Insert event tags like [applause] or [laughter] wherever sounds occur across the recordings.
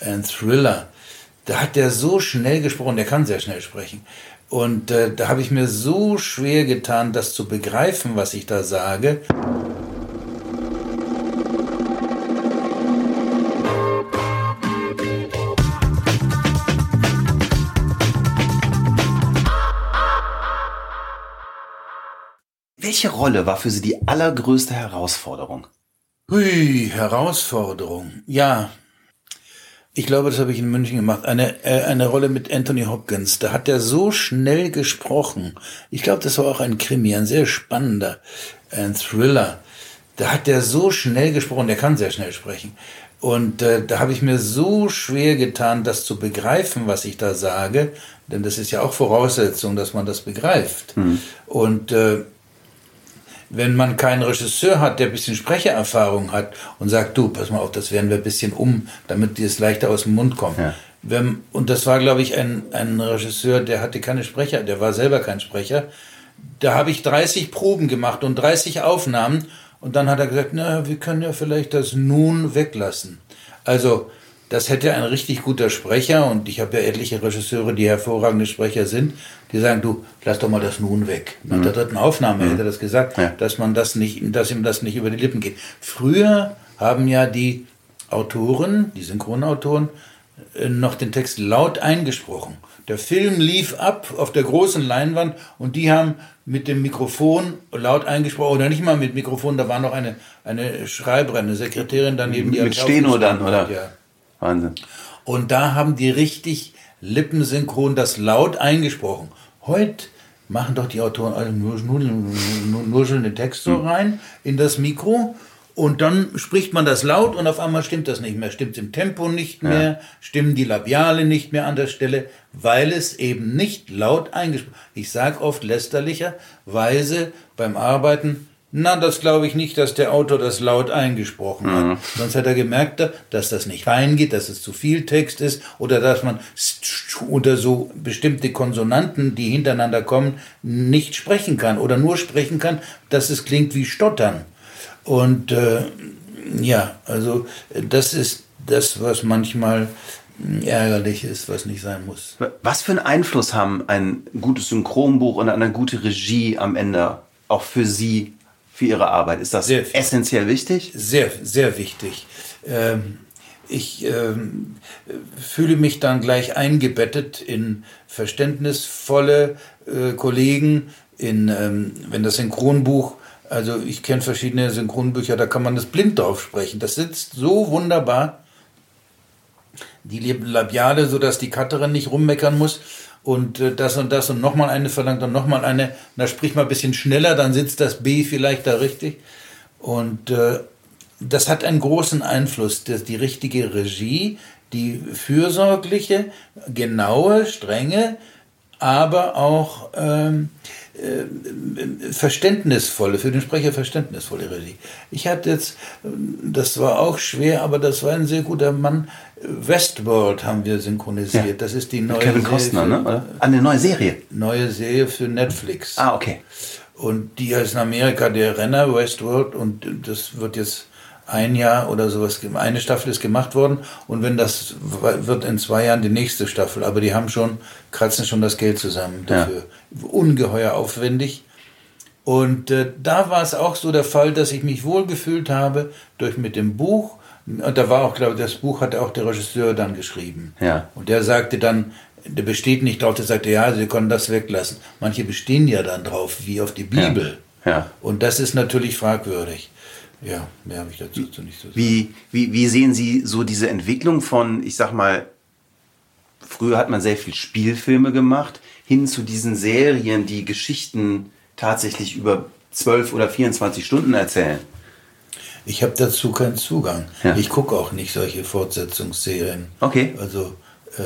ein Thriller. Da hat der so schnell gesprochen, der kann sehr schnell sprechen. Und äh, da habe ich mir so schwer getan, das zu begreifen, was ich da sage. Welche Rolle war für Sie die allergrößte Herausforderung? Hui, Herausforderung. Ja, ich glaube, das habe ich in München gemacht. Eine, äh, eine Rolle mit Anthony Hopkins. Da hat er so schnell gesprochen. Ich glaube, das war auch ein Krimi, ein sehr spannender, ein Thriller. Da hat er so schnell gesprochen. Der kann sehr schnell sprechen. Und äh, da habe ich mir so schwer getan, das zu begreifen, was ich da sage. Denn das ist ja auch Voraussetzung, dass man das begreift. Mhm. Und äh, wenn man keinen Regisseur hat, der ein bisschen Sprechererfahrung hat und sagt, du, pass mal auf, das werden wir ein bisschen um, damit dir es leichter aus dem Mund kommt. Ja. Wenn, und das war, glaube ich, ein, ein Regisseur, der hatte keine Sprecher, der war selber kein Sprecher. Da habe ich 30 Proben gemacht und 30 Aufnahmen und dann hat er gesagt, na, wir können ja vielleicht das nun weglassen. Also das hätte ein richtig guter Sprecher, und ich habe ja etliche Regisseure, die hervorragende Sprecher sind, die sagen, du, lass doch mal das nun weg. Nach mhm. der dritten Aufnahme mhm. hätte er das gesagt, ja. dass man das nicht, dass ihm das nicht über die Lippen geht. Früher haben ja die Autoren, die Synchronautoren, äh, noch den Text laut eingesprochen. Der Film lief ab auf der großen Leinwand und die haben mit dem Mikrofon laut eingesprochen, oder nicht mal mit Mikrofon, da war noch eine, eine Schreiberin, eine Sekretärin daneben, die Mit Steno dann, oder? Ja. Wahnsinn. Und da haben die richtig lippensynchron das laut eingesprochen. Heute machen doch die Autoren alle nur, nur, nur, nur schon den Text so hm. rein in das Mikro und dann spricht man das laut und auf einmal stimmt das nicht mehr. Stimmt im Tempo nicht mehr, ja. stimmen die Labiale nicht mehr an der Stelle, weil es eben nicht laut eingesprochen Ich sage oft lästerlicherweise beim Arbeiten, na, das glaube ich nicht, dass der Autor das laut eingesprochen hat. Mhm. Sonst hat er gemerkt, dass das nicht reingeht, dass es zu viel Text ist oder dass man oder so bestimmte Konsonanten, die hintereinander kommen, nicht sprechen kann oder nur sprechen kann, dass es klingt wie Stottern. Und äh, ja, also das ist das, was manchmal ärgerlich ist, was nicht sein muss. Was für einen Einfluss haben ein gutes Synchronbuch und eine gute Regie am Ende auch für Sie für Ihre Arbeit. Ist das sehr, essentiell wichtig? Sehr, sehr wichtig. Ähm, ich ähm, fühle mich dann gleich eingebettet in verständnisvolle äh, Kollegen, in, ähm, wenn das Synchronbuch, also ich kenne verschiedene Synchronbücher, da kann man das blind drauf sprechen. Das sitzt so wunderbar. Die Labiale, sodass die Cutterin nicht rummeckern muss und äh, das und das und nochmal eine verlangt und nochmal eine. Da sprich mal ein bisschen schneller, dann sitzt das B vielleicht da richtig. Und äh, das hat einen großen Einfluss, dass die richtige Regie, die fürsorgliche, genaue, strenge, aber auch ähm, äh, verständnisvolle, für den Sprecher verständnisvolle Regie. Ich hatte jetzt, das war auch schwer, aber das war ein sehr guter Mann. Westworld haben wir synchronisiert. Ja. Das ist die neue Kevin Costner, Serie. Für, ne? Eine neue Serie. Neue Serie für Netflix. Ah, okay. Und die heißt in Amerika der Renner Westworld und das wird jetzt ein Jahr oder sowas, eine Staffel ist gemacht worden und wenn das wird in zwei Jahren die nächste Staffel, aber die haben schon, kratzen schon das Geld zusammen dafür. Ja. Ungeheuer aufwendig. Und äh, da war es auch so der Fall, dass ich mich wohlgefühlt habe durch mit dem Buch. Und da war auch, glaube ich, das Buch hat auch der Regisseur dann geschrieben. Ja. Und der sagte dann, der besteht nicht drauf, der sagte, ja, Sie können das weglassen. Manche bestehen ja dann drauf, wie auf die Bibel. Ja. ja. Und das ist natürlich fragwürdig. Ja, mehr habe ich dazu nicht zu sagen. Wie, wie, wie sehen Sie so diese Entwicklung von, ich sag mal, früher hat man sehr viel Spielfilme gemacht, hin zu diesen Serien, die Geschichten tatsächlich über 12 oder 24 Stunden erzählen? Ich habe dazu keinen Zugang. Ja. Ich gucke auch nicht solche Fortsetzungsserien. Okay. Also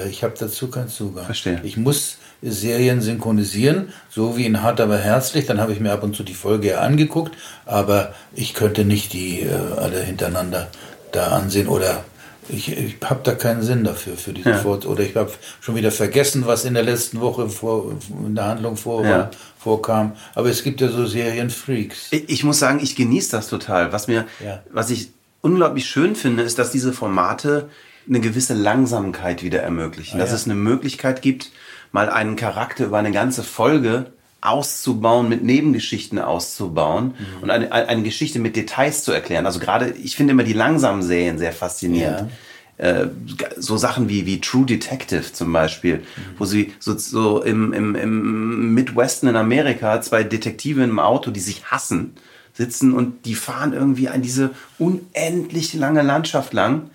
ich habe dazu keinen Zugang. Verstehe. Ich muss Serien synchronisieren, so wie in Hart aber herzlich. Dann habe ich mir ab und zu die Folge angeguckt, aber ich könnte nicht die äh, alle hintereinander da ansehen oder ich, ich habe da keinen Sinn dafür für diese ja. Fort oder ich habe schon wieder vergessen, was in der letzten Woche vor, in der Handlung vor, ja. vorkam. Aber es gibt ja so Serienfreaks. Ich, ich muss sagen, ich genieße das total. Was mir, ja. was ich unglaublich schön finde, ist, dass diese Formate eine gewisse Langsamkeit wieder ermöglichen. Ah, dass ja. es eine Möglichkeit gibt, mal einen Charakter über eine ganze Folge auszubauen, mit Nebengeschichten auszubauen Mhm. und eine, eine Geschichte mit Details zu erklären. Also gerade, ich finde immer die langsamen Serien sehr faszinierend. Äh, so Sachen wie, wie True Detective zum Beispiel, Mhm. wo sie so, so im, im, im Midwesten in Amerika zwei Detektive im Auto, die sich hassen, sitzen und die fahren irgendwie an diese unendlich lange Landschaft lang.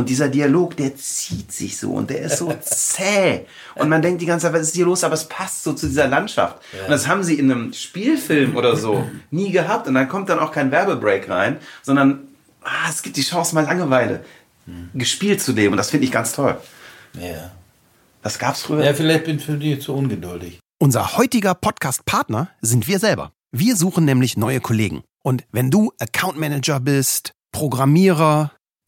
Und dieser Dialog, der zieht sich so und der ist so [laughs] zäh. Und man denkt die ganze Zeit, was ist hier los? Aber es passt so zu dieser Landschaft. Und das haben sie in einem Spielfilm oder so [clears throat] nie gehabt. Und dann kommt dann auch kein Werbebreak rein, sondern ah, es gibt die Chance, mal Langeweile gespielt zu leben. Und das finde ich ganz toll. Ja. Das gab's früher. Ja, vielleicht bin ich für die zu ungeduldig. Unser heutiger Podcast-Partner sind wir selber. Wir suchen nämlich neue Kollegen. Und wenn du Account Manager bist, Programmierer,